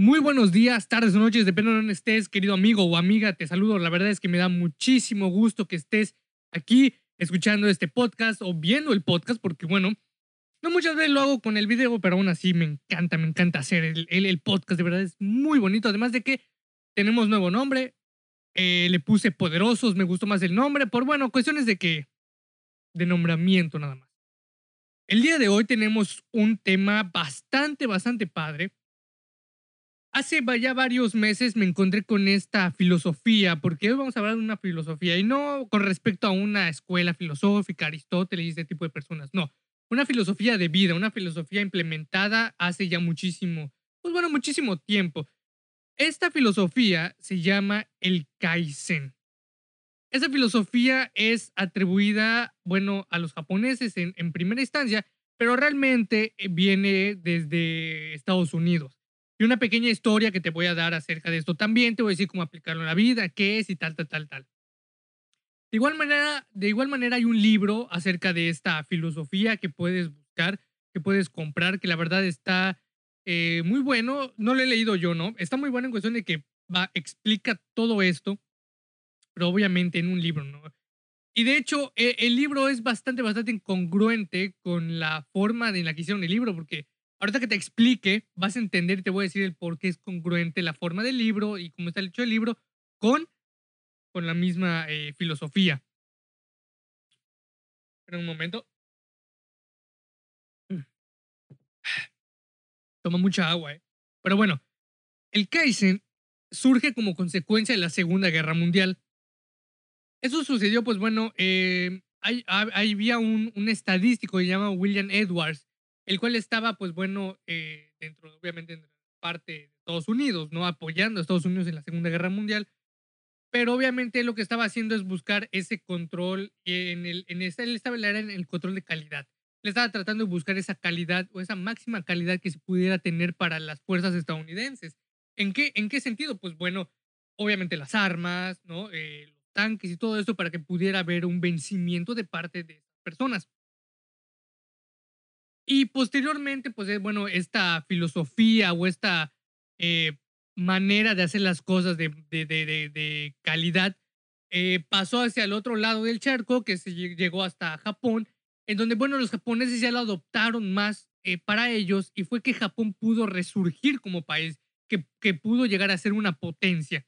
Muy buenos días, tardes o noches, depende de dónde estés, querido amigo o amiga, te saludo. La verdad es que me da muchísimo gusto que estés aquí escuchando este podcast o viendo el podcast, porque bueno, no muchas veces lo hago con el video, pero aún así me encanta, me encanta hacer el, podcast, de verdad es muy bonito. Además de que tenemos nuevo nombre, eh, le puse poderosos, me gustó más el nombre, por bueno, cuestiones de que, de nombramiento nada más. El día de hoy tenemos un tema bastante, bastante padre. Hace ya varios meses me encontré con esta filosofía, porque hoy vamos a hablar de una filosofía y no con respecto a una escuela filosófica, Aristóteles y ese tipo de personas, no. Una filosofía de vida, una filosofía implementada hace ya muchísimo, pues bueno, muchísimo tiempo. Esta filosofía se llama el Kaizen. Esa filosofía es atribuida, bueno, a los japoneses en, en primera instancia, pero realmente eh, viene desde Estados Unidos. Y una pequeña historia que te voy a dar acerca de esto también, te voy a decir cómo aplicarlo en la vida, qué es y tal, tal, tal, tal. De igual manera, de igual manera hay un libro acerca de esta filosofía que puedes buscar, que puedes comprar, que la verdad está eh, muy bueno. No lo he leído yo, ¿no? Está muy bueno en cuestión de que va, explica todo esto pero obviamente en un libro, ¿no? Y de hecho, e, el libro es bastante, bastante incongruente con la forma en la que hicieron el libro, porque ahorita que te explique, vas a entender y te voy a decir el por qué es congruente la forma del libro y cómo está hecho el libro con, con la misma eh, filosofía. Espera un momento. Toma mucha agua, ¿eh? Pero bueno, el Kaizen surge como consecuencia de la Segunda Guerra Mundial eso sucedió, pues bueno, eh, hay, había un, un, estadístico que se llama William Edwards, el cual estaba, pues bueno, eh, dentro, obviamente, en parte de Estados Unidos, ¿no? Apoyando a Estados Unidos en la Segunda Guerra Mundial. Pero obviamente lo que estaba haciendo es buscar ese control en el, en esta, él estaba en el control de calidad. Le estaba tratando de buscar esa calidad o esa máxima calidad que se pudiera tener para las fuerzas estadounidenses. ¿En qué, en qué sentido? Pues bueno, obviamente las armas, ¿no? Eh, tanques y todo esto para que pudiera haber un vencimiento de parte de esas personas. Y posteriormente, pues, eh, bueno, esta filosofía o esta eh, manera de hacer las cosas de, calidad eh, pasó hacia el otro lado del charco, que se llegó hasta Japón, en donde, bueno, los japoneses ya lo adoptaron más para ellos y fue que Japón pudo resurgir como país, que, que pudo llegar a ser una potencia.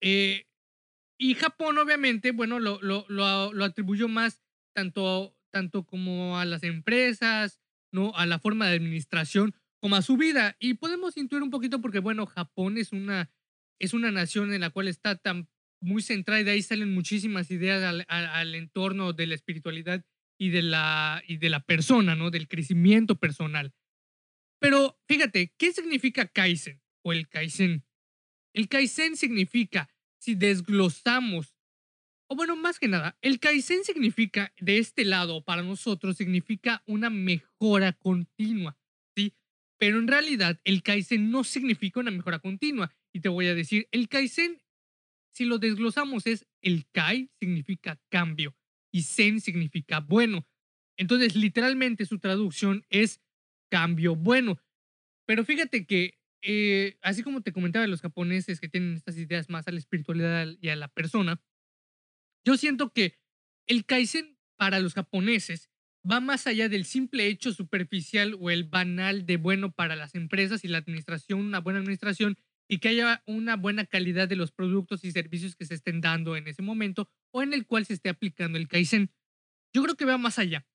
Y Japón, obviamente, bueno, lo, lo, lo, atribuyó más tanto, tanto como a las empresas, ¿no? A la forma de administración, como a su vida. Y podemos intuir un poquito porque, bueno, Japón es una, es una nación en la cual está tan muy centrada y de ahí salen muchísimas ideas al, al, entorno de la espiritualidad y de la, y de la persona, ¿no? Del crecimiento personal. Pero fíjate, ¿qué significa Kaizen o el Kaizen? El Kaizen significa si desglosamos, o bueno, más que nada, el Kaizen significa, de este lado, para nosotros, significa una mejora continua, ¿sí? Pero en realidad, el Kaizen no significa una mejora continua. Y te voy a decir, el Kaizen, si lo desglosamos, es el Kai significa cambio y Zen significa bueno. Entonces, literalmente su traducción es cambio bueno. Pero fíjate que eh, así como te comentaba los japoneses que tienen estas ideas más a la espiritualidad y a la persona, yo siento que el Kaizen para los japoneses va más allá del simple hecho superficial o el banal de bueno para las empresas y la administración, una buena administración y que haya una buena calidad de los productos y servicios que se estén dando en ese momento o en el cual se esté aplicando el Kaizen. Yo creo que va más allá.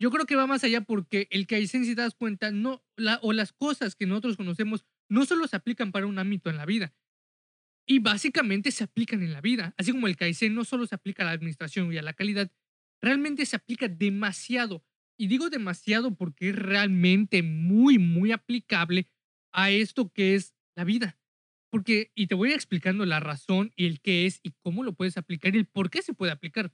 Yo creo que va más allá porque el Kaizen, si te das cuenta, no, o las cosas que nosotros conocemos no solo se aplican para un ámbito en la vida, y básicamente se aplican en la vida. Así como el Kaizen no solo se aplica a la administración y a la calidad, realmente se aplica demasiado. Y digo demasiado porque es realmente muy, muy aplicable a esto que es la vida. Porque, y te voy explicando la razón y el qué es y cómo lo puedes aplicar y el por qué se puede aplicar.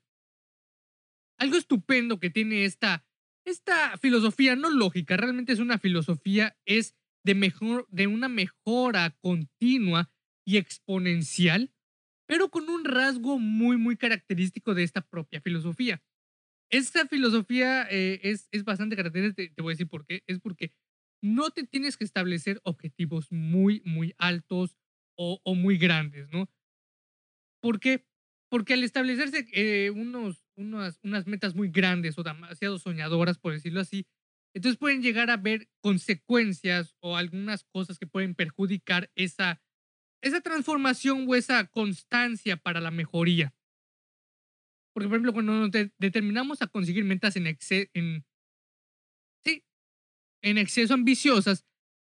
Algo estupendo que tiene esta, esta filosofía, no lógica, realmente es una filosofía, es de, mejor, de una mejora continua y exponencial, pero con un rasgo muy, muy característico de esta propia filosofía. Esta filosofía eh, es, es bastante característica, te, voy a decir por qué, es porque no te tienes que establecer objetivos muy, muy altos o, muy grandes, ¿no? ¿Por? Porque al establecerse eh, unos, unas, unas metas muy grandes o demasiado soñadoras, por decirlo así, entonces pueden llegar a ver consecuencias o algunas cosas que pueden perjudicar esa, esa transformación o esa constancia para la mejoría. Porque, por ejemplo, cuando nos determinamos a conseguir metas en, en, sí, en exceso ambiciosas,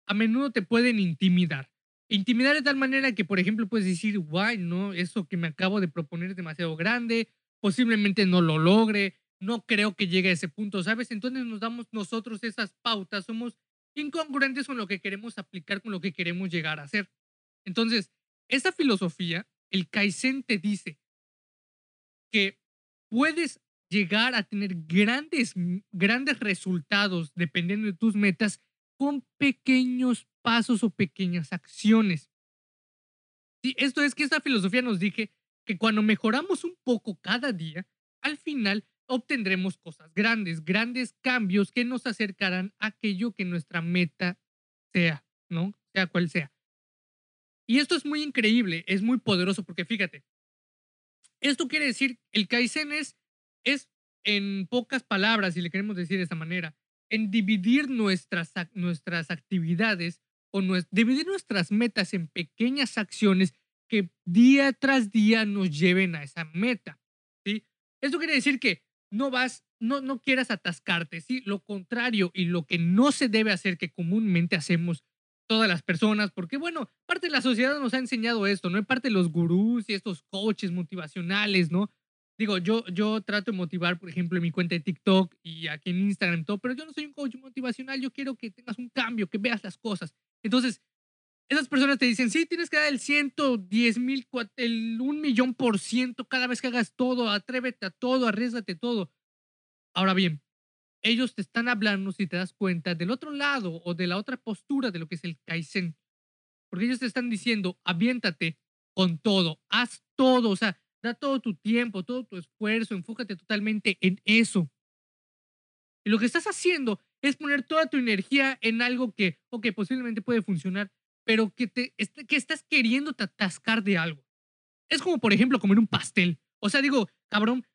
a menudo te pueden intimidar. Intimidar de tal manera que, por ejemplo, puedes decir, guay, no, eso que me acabo de proponer es demasiado grande, posiblemente no lo logre, no creo que llegue a ese punto, ¿sabes? Entonces nos damos nosotros esas pautas, somos incongruentes con lo que queremos aplicar, con lo que queremos llegar a hacer. Entonces, esa filosofía, el Kaizen te dice que puedes llegar a tener grandes, grandes resultados dependiendo de tus metas con pequeños pasos o pequeñas acciones. Sí, esto es que esta filosofía nos dije que cuando mejoramos un poco cada día, al final obtendremos cosas grandes, grandes cambios que nos acercarán a aquello que nuestra meta sea, ¿no? Sea cual sea. Y esto es muy increíble, es muy poderoso porque fíjate, esto quiere decir, el Kaizen es, es en pocas palabras, si le queremos decir de esta manera, en dividir nuestras, nuestras actividades o dividir nuestras metas en pequeñas acciones que día tras día nos lleven a esa meta. ¿sí? Esto quiere decir que no vas, no, no quieras atascarte, ¿sí? Lo contrario y lo que no se debe hacer, que comúnmente hacemos todas las personas, porque bueno, parte de la sociedad nos ha enseñado esto, ¿no? hay parte de los gurús y estos coaches motivacionales, ¿no? Digo, yo, yo trato de motivar, por ejemplo, en mi cuenta de TikTok y aquí en Instagram, todo, pero yo no soy un coach motivacional, yo quiero que tengas un cambio, que veas las cosas. Entonces, esas personas te dicen, sí, tienes que dar el 110 mil, el un millón por ciento cada vez que hagas todo, atrévete a todo, arriesgate todo. Ahora bien, ellos te están hablando, si te das cuenta, del otro lado o de la otra postura de lo que es el Kaizen. Porque ellos te están diciendo, aviéntate con todo, haz todo, o sea, Da todo tu tiempo, todo tu esfuerzo, enfócate totalmente en eso. Y lo que estás haciendo es poner toda tu energía en algo que, ok, posiblemente puede funcionar, pero que, te, que estás queriendo atascar de algo. Es como, por ejemplo, comer un pastel. O sea, digo, cabrón,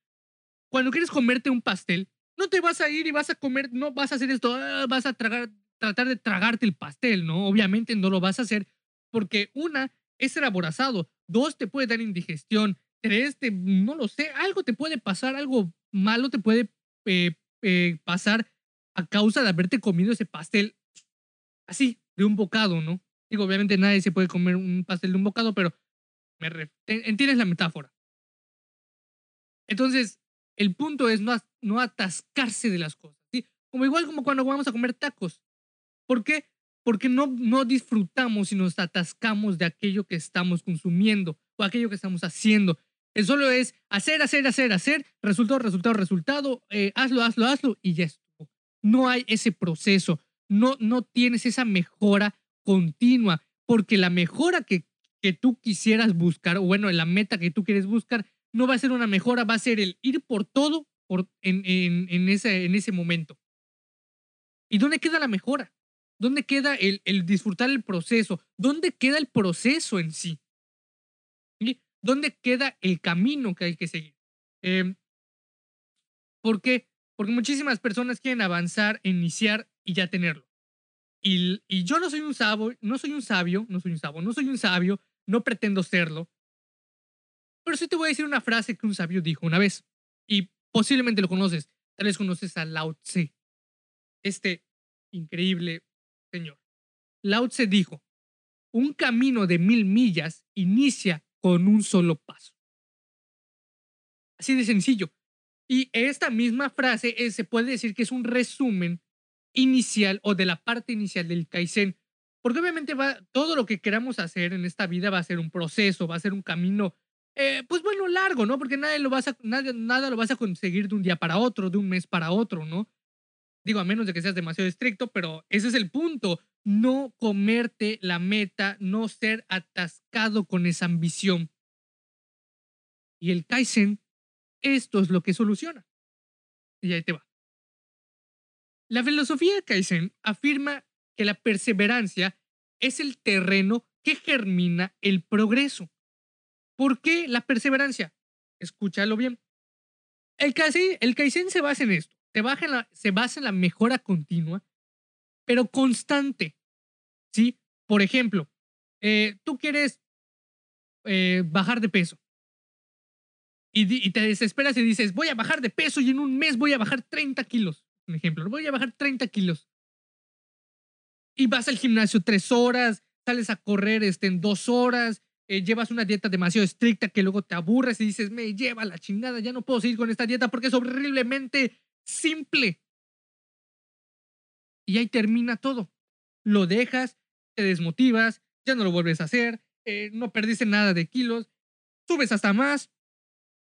cuando quieres comerte un pastel, no te vas a ir y vas a comer, no vas a hacer esto, ah, vas a tragar, tratar de tragarte el pastel, ¿no? Obviamente no lo vas a hacer porque una, es ser aborazado, dos, te puede dar indigestión, este, no lo sé, algo te puede pasar, algo malo te puede eh, eh, pasar a causa de haberte comido ese pastel así, de un bocado, ¿no? Digo, obviamente nadie se puede comer un pastel de un bocado, pero me entiendes la metáfora. Entonces, el punto es no, no atascarse de las cosas. Como igual como cuando vamos a comer tacos. ¿Por qué? Porque no, no disfrutamos y nos atascamos de aquello que estamos consumiendo o aquello que estamos haciendo. El solo es hacer, hacer, hacer, hacer, resultado, resultado, resultado, eh, hazlo, hazlo, hazlo y ya estuvo. No hay ese proceso, no, no tienes esa mejora continua, porque la mejora que, que tú quisieras buscar, o bueno, la meta que tú quieres buscar, no va a ser una mejora, va a ser el ir por todo por, en, ese, en ese momento. ¿Y dónde queda la mejora? ¿Dónde queda el, disfrutar el proceso? ¿Dónde queda el proceso en sí? ¿Dónde queda el camino que hay que seguir? Eh, ¿Por qué? Porque muchísimas personas quieren avanzar, iniciar y ya tenerlo. Y, y yo no soy un sabio, no soy un sabio, no soy un sabio, no soy un sabio, no pretendo serlo. Pero sí te voy a decir una frase que un sabio dijo una vez. Y posiblemente lo conoces. Tal vez conoces a Lao Tse. Este increíble señor. Lao Tse dijo, un camino de mil millas inicia con un solo paso. Así de sencillo. Y esta misma frase eh, se puede decir que es un resumen inicial o de la parte inicial del Kaizen. Porque obviamente va, todo lo que queramos hacer en esta vida va a ser un proceso, va a ser un camino, eh, pues bueno, largo, ¿no? Porque nada lo, vas a, nada, nada lo vas a conseguir de un día para otro, de un mes para otro, ¿no? Digo, a menos de que seas demasiado estricto, pero ese es el punto no comerte la meta, no ser atascado con esa ambición. Y el Kaizen, esto es lo que soluciona. Y ahí te va. La filosofía Kaizen afirma que la perseverancia es el terreno que germina el progreso. ¿Por qué la perseverancia? Escúchalo bien. El Kaizen, el Kaizen se basa en esto. Se, baja la, se basa en la mejora continua, pero constante. ¿Sí? Por ejemplo, eh, tú quieres eh, bajar de peso. Y, y, te desesperas y dices, voy a bajar de peso y en un mes voy a bajar 30 kilos. Un ejemplo, voy a bajar 30 kilos. Y vas al gimnasio tres horas, sales a correr este, en dos horas, eh, llevas una dieta demasiado estricta que luego te aburres y dices, me lleva la chingada, ya no puedo seguir con esta dieta porque es horriblemente simple. Y ahí termina todo. Lo dejas, te desmotivas, ya no lo vuelves a hacer, eh, no perdiste nada de kilos, subes hasta más.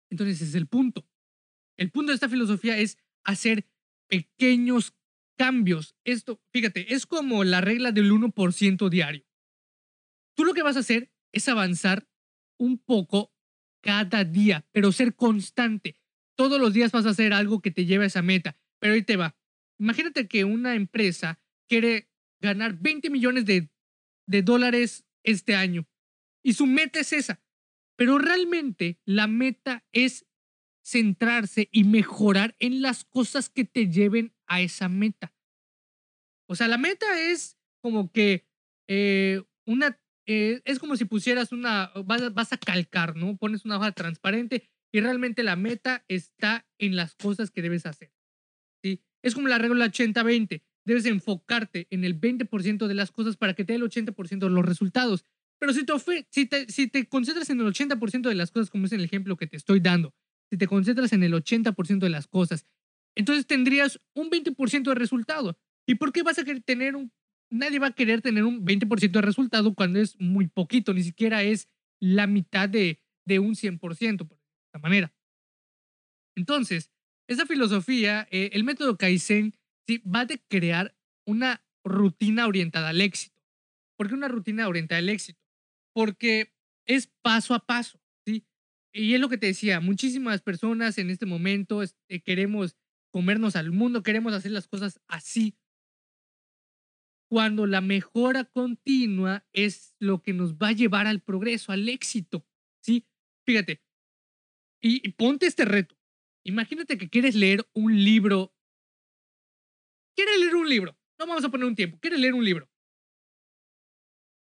Entonces ese es el punto. El punto de esta filosofía es hacer pequeños cambios. Esto, fíjate, es como la regla del 1% diario. Tú lo que vas a hacer es avanzar un poco cada día, pero ser constante. Todos los días vas a hacer algo que te lleve a esa meta. Pero ahí te va. Imagínate que una empresa quiere ganar 20 millones de, de dólares este año y su meta es esa. Pero realmente la meta es centrarse y mejorar en las cosas que te lleven a esa meta. O sea, la meta es como que eh, una, eh, es como si pusieras una, vas, vas, a calcar, ¿no? Pones una hoja transparente y realmente la meta está en las cosas que debes hacer. ¿sí? Es como la regla 80-20. Debes enfocarte en el 20% de las cosas para que te dé el 80% de los resultados. Pero si te, si te, si te concentras en el 80% de las cosas, como es el ejemplo que te estoy dando, si te concentras en el 80% de las cosas, entonces tendrías un 20% de resultado. ¿Y por qué vas a querer tener un... Nadie va a querer tener un 20% de resultado cuando es muy poquito, ni siquiera es la mitad de, de un 100%, por esta manera. Entonces, esa filosofía, eh, el método Kaizen, ¿sí? va a crear una rutina orientada al éxito. ¿Por qué una rutina orientada al éxito? Porque es paso a paso, ¿sí? Y es lo que te decía, muchísimas personas en este momento este, queremos comernos al mundo, queremos hacer las cosas así. Cuando la mejora continua es lo que nos va a llevar al progreso, al éxito, ¿sí? Fíjate, y, ponte este reto. Imagínate que quieres leer un libro. Quieres leer un libro. No vamos a poner un tiempo. Quieres leer un libro.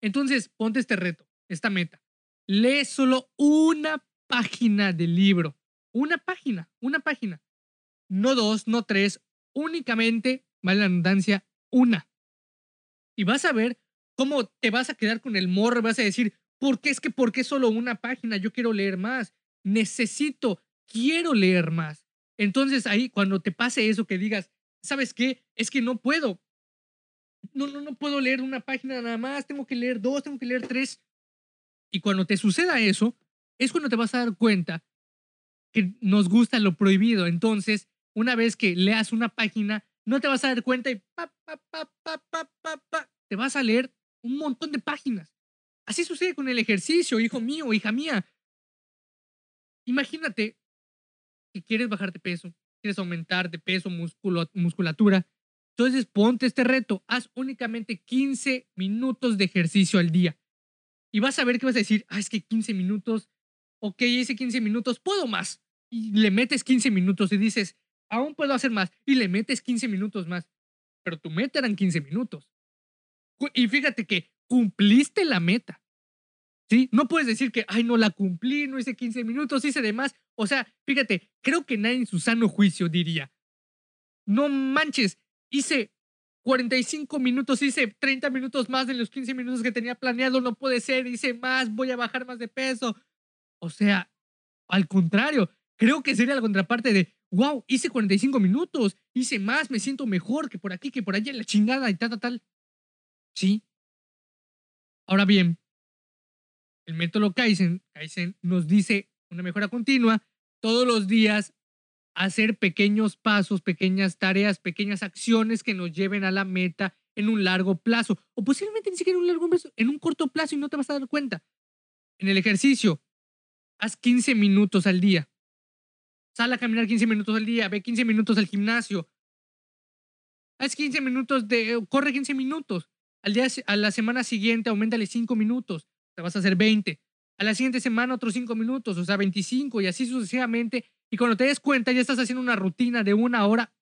Entonces, ponte este reto, esta meta. Lee solo una página del libro. Una página, una página. No dos, no tres, únicamente, vale la redundancia, una. Y vas a ver cómo te vas a quedar con el morro, vas a decir, ¿por qué es que por qué solo una página? Yo quiero leer más. Necesito, quiero leer más. Entonces ahí cuando te pase eso que digas, ¿sabes qué? Es que no puedo. No, no, no puedo leer una página nada más, tengo que leer dos, tengo que leer tres. Y cuando te suceda eso, es cuando te vas a dar cuenta que nos gusta lo prohibido. Entonces, una vez que leas una página, no te vas a dar cuenta y pa, pa, pa, te vas a leer un montón de páginas. Así sucede con el ejercicio, hijo mío, hija mía. Imagínate que quieres bajar de peso, quieres aumentar de peso, musculatura. Entonces ponte este reto, haz únicamente 15 minutos de ejercicio al día. Y vas a ver que vas a decir, ah, es que 15 minutos ok, hice 15 minutos, puedo más. Y le metes 15 minutos y dices, aún puedo hacer más. Y le metes 15 minutos más. Pero tu meta eran 15 minutos. Y fíjate que cumpliste la meta. ¿Sí? No puedes decir que, ay, no la cumplí, no hice 15 minutos, hice de más. O sea, fíjate, creo que nadie en su sano juicio diría, no manches, hice 45 minutos, hice 30 minutos más de los 15 minutos que tenía planeado, no puede ser, hice más, voy a bajar más de peso, o sea, al contrario, creo que sería la contraparte de, wow, hice 45 minutos, hice más, me siento mejor que por aquí, que por allá, la chingada y tal, tal, tal. Sí. Ahora bien, el método Kaizen, Kaizen nos dice una mejora continua, todos los días hacer pequeños pasos, pequeñas tareas, pequeñas acciones que nos lleven a la meta en un largo plazo, o posiblemente ni siquiera en un largo plazo, en un corto plazo y no te vas a dar cuenta. En el ejercicio, haz 15 minutos al día. Sal a caminar 15 minutos al día, ve 15 minutos al gimnasio. haz 15 minutos de, corre 15 minutos. Al día, a la semana siguiente, aumentale 5 minutos, te vas a hacer 20. A la siguiente semana, otros 5 minutos, o sea, 25 y así sucesivamente. Y cuando te des cuenta, ya estás haciendo una rutina de una hora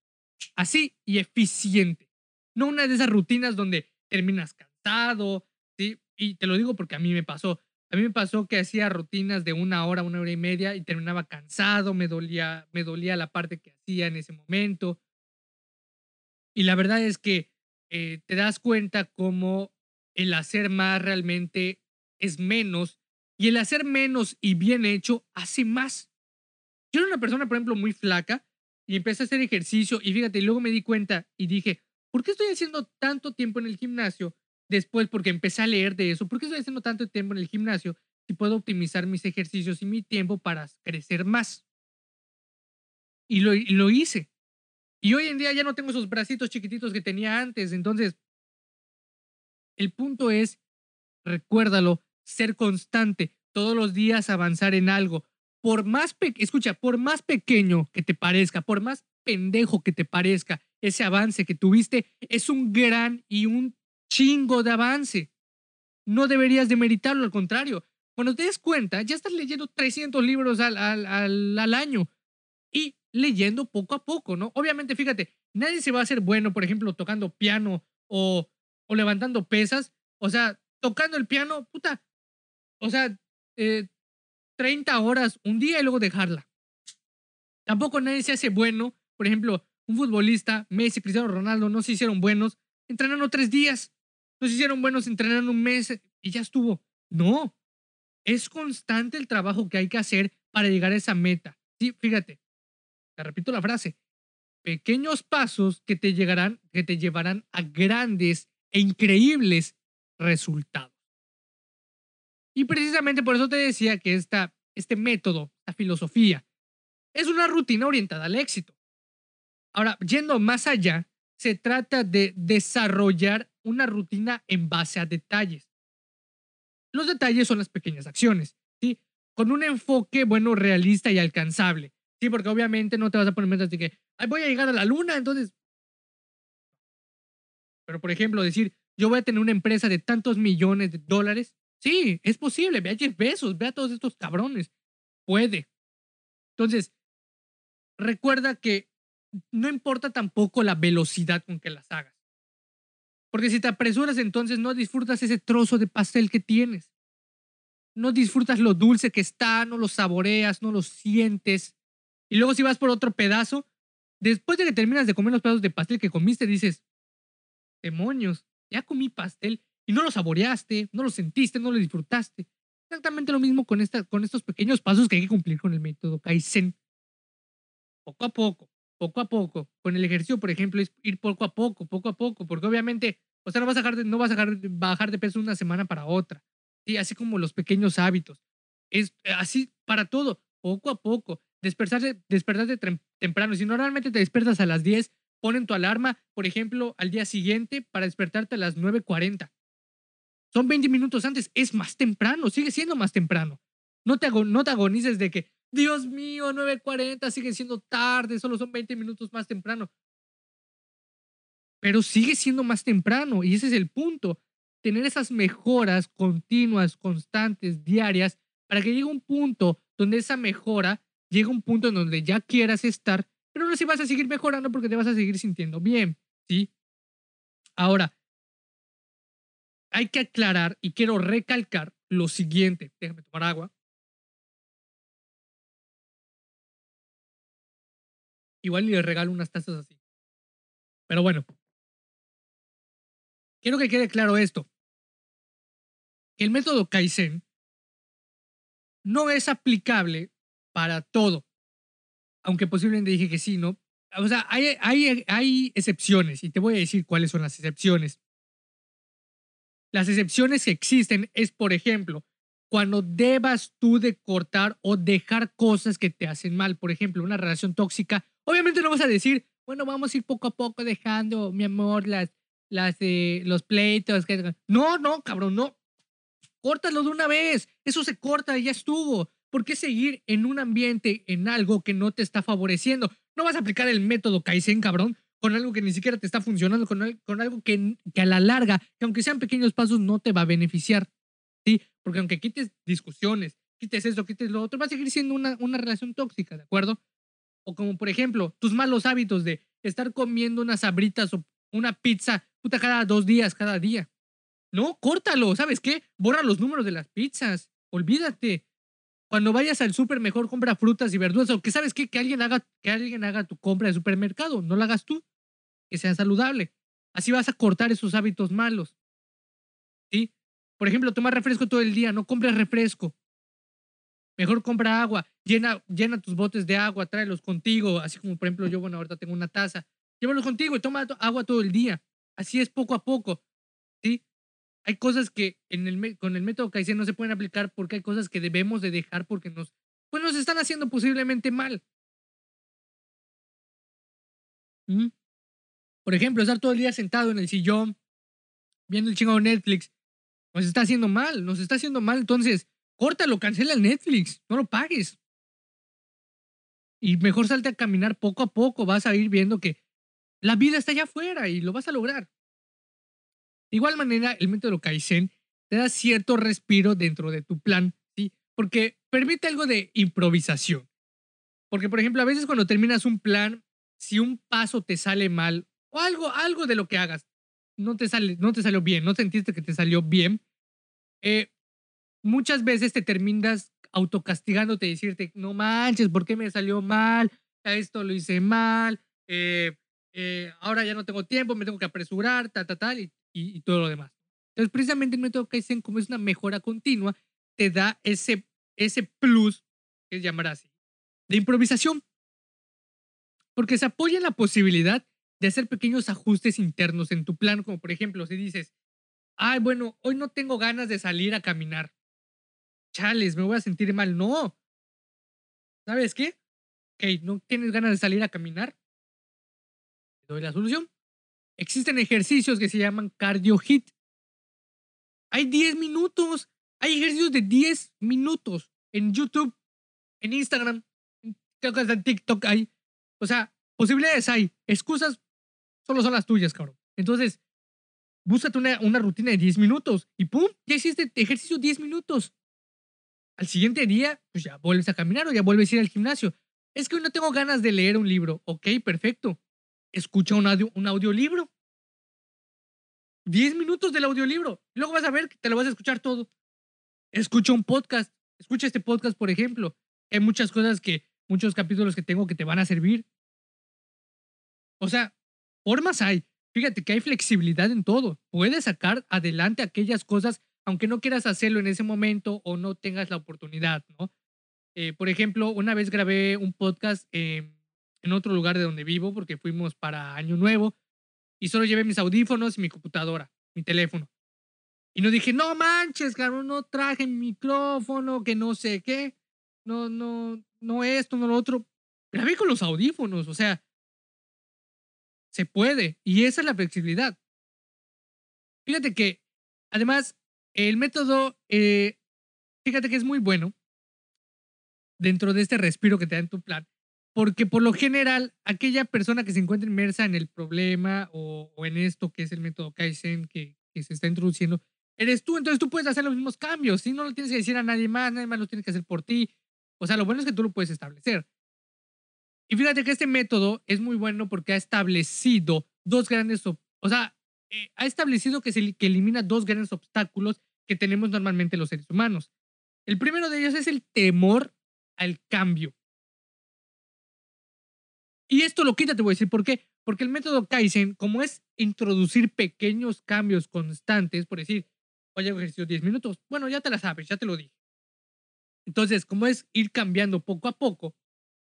así y eficiente. No una de esas rutinas donde terminas cansado, ¿sí? Y te lo digo porque a mí me pasó. A mí me pasó que hacía rutinas de una hora, una hora y media y terminaba cansado, me dolía, me dolía la parte que hacía en ese momento. Y la verdad es que eh, te das cuenta cómo el hacer más realmente es menos y el hacer menos y bien hecho hace más. Yo era una persona, por ejemplo, muy flaca y empecé a hacer ejercicio y fíjate, luego me di cuenta y dije, ¿por qué estoy haciendo tanto tiempo en el gimnasio Después, porque empecé a leer de eso, ¿por qué estoy haciendo tanto tiempo en el gimnasio si puedo optimizar mis ejercicios y mi tiempo para crecer más? Y lo, lo hice. Y hoy en día ya no tengo esos bracitos chiquititos que tenía antes. Entonces, el punto es, recuérdalo, ser constante, todos los días avanzar en algo. Por más, escucha, por más pequeño que te parezca, por más pendejo que te parezca, ese avance que tuviste es un gran y un chingo de avance. No deberías demeritarlo, al contrario. Cuando te des cuenta, ya estás leyendo 300 libros al, al, al, año y leyendo poco a poco, ¿no? Obviamente, fíjate, nadie se va a hacer bueno, por ejemplo, tocando piano o, o levantando pesas. O sea, tocando el piano, puta. O sea, eh, 30 horas un día y luego dejarla. Tampoco nadie se hace bueno. Por ejemplo, un futbolista, Messi, Cristiano Ronaldo, no se hicieron buenos entrenando tres días. Nos hicieron buenos entrenando un mes y ya estuvo. No, es constante el trabajo que hay que hacer para llegar a esa meta. Sí, fíjate, te repito la frase, pequeños pasos que te llegarán, que te llevarán a grandes e increíbles resultados. Y precisamente por eso te decía que esta, este método, esta filosofía, es una rutina orientada al éxito. Ahora, yendo más allá, se trata de desarrollar una rutina en base a detalles. Los detalles son las pequeñas acciones, ¿sí? Con un enfoque, bueno, realista y alcanzable, ¿sí? Porque obviamente no te vas a poner metas de que, voy a llegar a la luna, entonces... Pero, por ejemplo, decir, yo voy a tener una empresa de tantos millones de dólares, sí, es posible, ve a Jeff Bezos, ve a todos estos cabrones, puede. Entonces, recuerda que no importa tampoco la velocidad con que las hagas. Porque si te apresuras, entonces no disfrutas ese trozo de pastel que tienes. No disfrutas lo dulce que está, no lo saboreas, no lo sientes. Y luego si vas por otro pedazo, después de que terminas de comer los pedazos de pastel que comiste, dices, demonios, ya comí pastel y no lo saboreaste, no lo sentiste, no lo disfrutaste. Exactamente lo mismo con, esta, con estos pequeños pasos que hay que cumplir con el método Kaizen. Poco a poco, poco a poco. Con el ejercicio, por ejemplo, es ir poco a poco, poco a poco, porque obviamente, o sea, no vas a, dejar de, no vas a dejar bajar de peso una semana para otra. Sí, así como los pequeños hábitos. Es eh, así para todo, poco a poco. Despertarse, despertarte temprano. Si normalmente te despiertas a las 10, ponen tu alarma, por ejemplo, al día siguiente para despertarte a las 9.40. Son 20 minutos antes, es más temprano, sigue siendo más temprano. No te, no te agonices de que, Dios mío, 9.40, sigue siendo tarde, solo son 20 minutos más temprano. Pero sigue siendo más temprano y ese es el punto. Tener esas mejoras continuas, constantes, diarias, para que llegue un punto donde esa mejora llegue a un punto en donde ya quieras estar, pero no si vas a seguir mejorando porque te vas a seguir sintiendo bien, ¿sí? Ahora, hay que aclarar y quiero recalcar lo siguiente. Déjame tomar agua. Igual le regalo unas tazas así. Pero bueno. Quiero que quede claro esto. El método Kaizen no es aplicable para todo. Aunque posiblemente dije que sí, ¿no? O sea, hay, hay, hay excepciones y te voy a decir cuáles son las excepciones. Las excepciones que existen es, por ejemplo, cuando debas tú de cortar o dejar cosas que te hacen mal. Por ejemplo, una relación tóxica Obviamente no vas a decir, bueno, vamos a ir poco a poco dejando, mi amor, las, las, eh, los pleitos. No, no, cabrón, no. Córtalo de una vez. Eso se corta ya estuvo. ¿Por qué seguir en un ambiente, en algo que no te está favoreciendo? No vas a aplicar el método Kaizen, cabrón, con algo que ni siquiera te está funcionando, con, con algo que, que a la larga, que aunque sean pequeños pasos, no te va a beneficiar. ¿Sí? Porque aunque quites discusiones, quites eso, quites lo otro, va a seguir siendo una, una relación tóxica, ¿de acuerdo? O como, por ejemplo, tus malos hábitos de estar comiendo unas sabritas o una pizza, puta, cada dos días, cada día. No, córtalo, ¿sabes qué? Borra los números de las pizzas, olvídate. Cuando vayas al súper, mejor compra frutas y verduras, o que sabes qué, que alguien haga, que alguien haga tu compra de supermercado, no la hagas tú, que sea saludable. Así vas a cortar esos hábitos malos. ¿Sí? Por ejemplo, toma refresco todo el día, no compres refresco. Mejor compra agua, llena, llena tus botes de agua, tráelos contigo, así como por ejemplo yo, bueno, ahorita tengo una taza, llévalos contigo y toma agua todo el día. Así es poco a poco, ¿sí? Hay cosas que con el método Kaizen no se pueden aplicar porque hay cosas que debemos de dejar porque nos, pues nos están haciendo posiblemente mal. Por ejemplo, estar todo el día sentado en el sillón, viendo el chingado Netflix, nos está haciendo mal, nos está haciendo mal. Entonces, Córtalo, cancela el Netflix, no lo pagues. Y mejor salte a caminar poco a poco, vas a ir viendo que la vida está allá afuera y lo vas a lograr. De igual manera, el método Kaizen te da cierto respiro dentro de tu plan. Porque permite algo de improvisación. Porque, por ejemplo, a veces cuando terminas un plan, si un paso te sale mal o algo, algo de lo que hagas no te, sale, no te salió bien, no sentiste que te salió bien, eh, muchas veces te terminas autocastigándote y decirte, no manches, ¿por qué me salió mal? Esto lo hice mal, eh, eh, ahora ya no tengo tiempo, me tengo que apresurar, tal, tal, tal, y, y, todo lo demás. Entonces, precisamente el método Kaizen, como es una mejora continua, te da ese, ese plus, que es llamar así, de improvisación. Porque se apoya en la posibilidad de hacer pequeños ajustes internos en tu plan, como por ejemplo, si dices, ay, bueno, hoy no tengo ganas de salir a caminar chales, me voy a sentir mal. No. ¿Sabes qué? Ok, ¿no tienes ganas de salir a caminar? Te doy la solución. Existen ejercicios que se llaman cardio hit. Hay 10 minutos. Hay ejercicios de 10 minutos en YouTube, en Instagram, en TikTok hay. O sea, posibilidades hay. Excusas solo son las tuyas, cabrón. Entonces, búscate una, una rutina de 10 minutos y ¡pum! Ya hiciste ejercicio 10 minutos. Al siguiente día, pues ya vuelves a caminar o ya vuelves a ir al gimnasio. Es que hoy no tengo ganas de leer un libro. Ok, perfecto. Escucha un, audio, un audiolibro. Diez minutos del audiolibro. Luego vas a ver que te lo vas a escuchar todo. Escucha un podcast. Escucha este podcast, por ejemplo. Hay muchas cosas que, muchos capítulos que tengo que te van a servir. O sea, formas hay. Fíjate que hay flexibilidad en todo. Puedes sacar adelante aquellas cosas aunque no quieras hacerlo en ese momento o no tengas la oportunidad, ¿no? Eh, por ejemplo, una vez grabé un podcast en otro lugar de donde vivo porque fuimos para Año Nuevo y solo llevé mis audífonos y mi computadora, mi teléfono. Y no dije, no manches, cabrón, no traje mi micrófono, que no sé qué, no, no, no esto, no lo otro. Grabé con los audífonos, o sea, se puede. Y esa es la flexibilidad. Fíjate que, además, el método, eh, fíjate que es muy bueno dentro de este respiro que te da en tu plan, porque por lo general, aquella persona que se encuentra inmersa en el problema o, en esto que es el método Kaizen que, que, se está introduciendo, eres tú, entonces tú puedes hacer los mismos cambios, si no lo tienes que decir a nadie más, nadie más lo tiene que hacer por ti. O sea, lo bueno es que tú lo puedes establecer. Y fíjate que este método es muy bueno porque ha establecido dos grandes, o sea, eh, ha establecido que, se, que elimina dos grandes obstáculos que tenemos normalmente los seres humanos. El primero de ellos es el temor al cambio. Y esto lo quita, te voy a decir por qué. Porque el método Kaizen, como es introducir pequeños cambios constantes, por decir, oye, ejercicio 10 minutos, bueno, ya te la sabes, ya te lo dije. Entonces, como es ir cambiando poco a poco,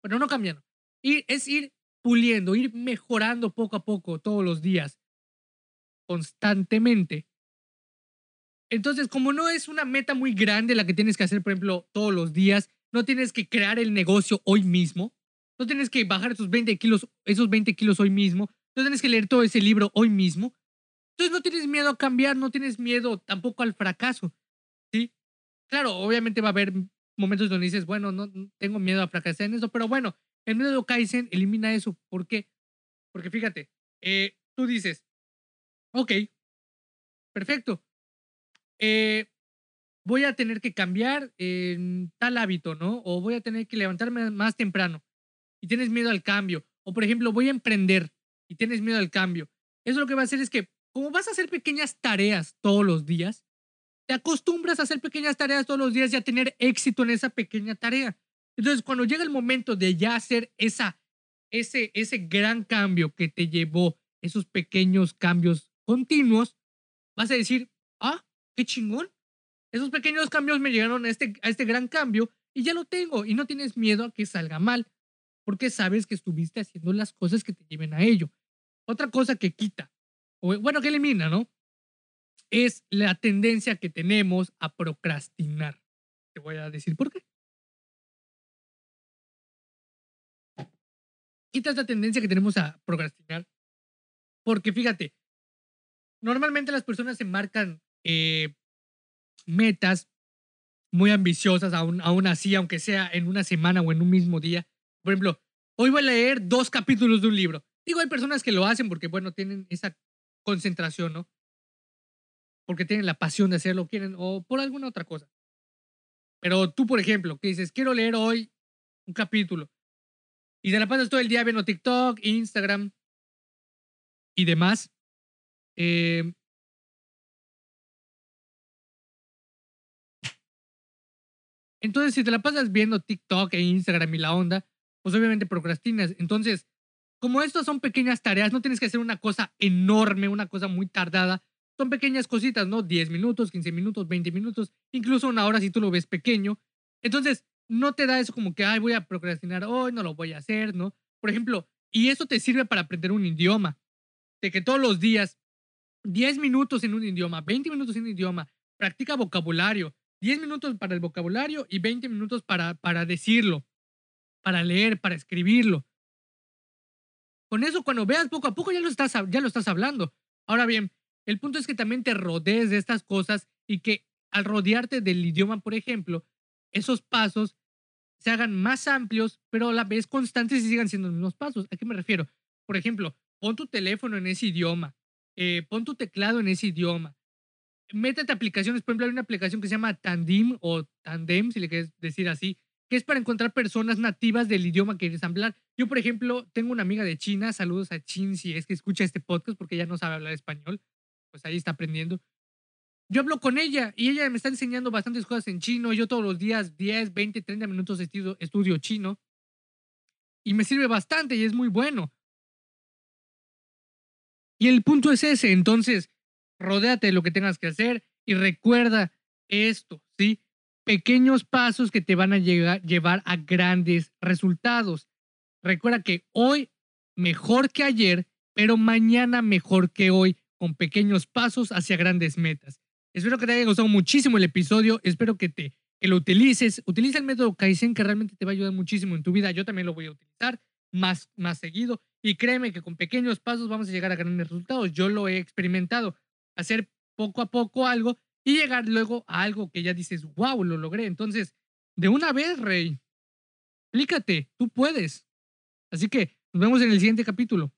pero no cambiando, es ir puliendo, ir mejorando poco a poco todos los días, constantemente, entonces, como no es una meta muy grande la que tienes que hacer, por ejemplo, todos los días, no tienes que crear el negocio hoy mismo, no tienes que bajar esos 20 kilos, esos 20 kilos hoy mismo, no tienes que leer todo ese libro hoy mismo. Entonces no tienes miedo a cambiar, no tienes miedo tampoco al fracaso, ¿sí? Claro, obviamente va a haber momentos donde dices, bueno, no tengo miedo a fracasar en eso, pero bueno, el método Kaizen elimina eso. ¿Por qué? Porque fíjate, eh, tú dices, ok, perfecto. Eh, voy a tener que cambiar en tal hábito, ¿no? O voy a tener que levantarme más temprano y tienes miedo al cambio. O por ejemplo, voy a emprender y tienes miedo al cambio. Eso lo que va a hacer es que, como vas a hacer pequeñas tareas todos los días, te acostumbras a hacer pequeñas tareas todos los días y a tener éxito en esa pequeña tarea. Entonces, cuando llega el momento de ya hacer esa, ese, ese gran cambio que te llevó esos pequeños cambios continuos, vas a decir, qué chingón. Esos pequeños cambios me llegaron a este, a este gran cambio y ya lo tengo y no tienes miedo a que salga mal porque sabes que estuviste haciendo las cosas que te lleven a ello. Otra cosa que quita, o bueno, que elimina, ¿no? Es la tendencia que tenemos a procrastinar. Te voy a decir por qué. Quita esta tendencia que tenemos a procrastinar. Porque fíjate, normalmente las personas se marcan eh, metas muy ambiciosas, aún, aún así, aunque sea en una semana o en un mismo día. Por ejemplo, hoy voy a leer dos capítulos de un libro. Digo, hay personas que lo hacen porque, bueno, tienen esa concentración, ¿no? Porque tienen la pasión de hacerlo, quieren, o por alguna otra cosa. Pero tú, por ejemplo, que dices, quiero leer hoy un capítulo. Y te la pasas todo el día viendo TikTok, Instagram y demás. Eh, entonces, si te la pasas viendo TikTok e Instagram y la onda, pues obviamente procrastinas. Entonces, como estas son pequeñas tareas, no tienes que hacer una cosa enorme, una cosa muy tardada. Son pequeñas cositas, ¿no? 10 minutos, 15 minutos, 20 minutos, incluso una hora si tú lo ves pequeño. Entonces, no te da eso como que, ay, voy a procrastinar hoy, no lo voy a hacer, ¿no? Por ejemplo, y eso te sirve para aprender un idioma. De que todos los días, 10 minutos en un idioma, 20 minutos en un idioma, practica vocabulario, 10 minutos para el vocabulario y 20 minutos para, para decirlo, para leer, para escribirlo. Con eso, cuando veas poco a poco, ya lo estás, ya lo estás hablando. Ahora bien, el punto es que también te rodees de estas cosas y que al rodearte del idioma, por ejemplo, esos pasos se hagan más amplios, pero a la vez constantes y sigan siendo los mismos pasos. ¿A qué me refiero? Por ejemplo, pon tu teléfono en ese idioma, eh, pon tu teclado en ese idioma, métete aplicaciones, por ejemplo, hay una aplicación que se llama Tandim o Tandem, si le quieres decir así, que es para encontrar personas nativas del idioma que quieres hablar. Yo, por ejemplo, tengo una amiga de China, saludos a Chin si es que escucha este podcast porque ella no sabe hablar español, pues ahí está aprendiendo. Yo hablo con ella y ella me está enseñando bastantes cosas en chino. Yo todos los días 10, 20, 30 minutos estudio, estudio chino y me sirve bastante y es muy bueno. Y el punto es ese, entonces, rodéate de lo que tengas que hacer y recuerda esto, ¿sí? pequeños pasos que te van a llevar a grandes resultados. Recuerda que hoy mejor que ayer, pero mañana mejor que hoy, con pequeños pasos hacia grandes metas. Espero que te haya gustado muchísimo el episodio, espero que te que lo utilices. Utiliza el método Kaizen que realmente te va a ayudar muchísimo en tu vida. Yo también lo voy a utilizar más, más seguido y créeme que con pequeños pasos vamos a llegar a grandes resultados. Yo lo he experimentado. Hacer poco a poco algo y llegar luego a algo que ya dices, wow, lo logré. Entonces, de una vez, Rey, explícate, tú puedes. Así que nos vemos en el siguiente capítulo.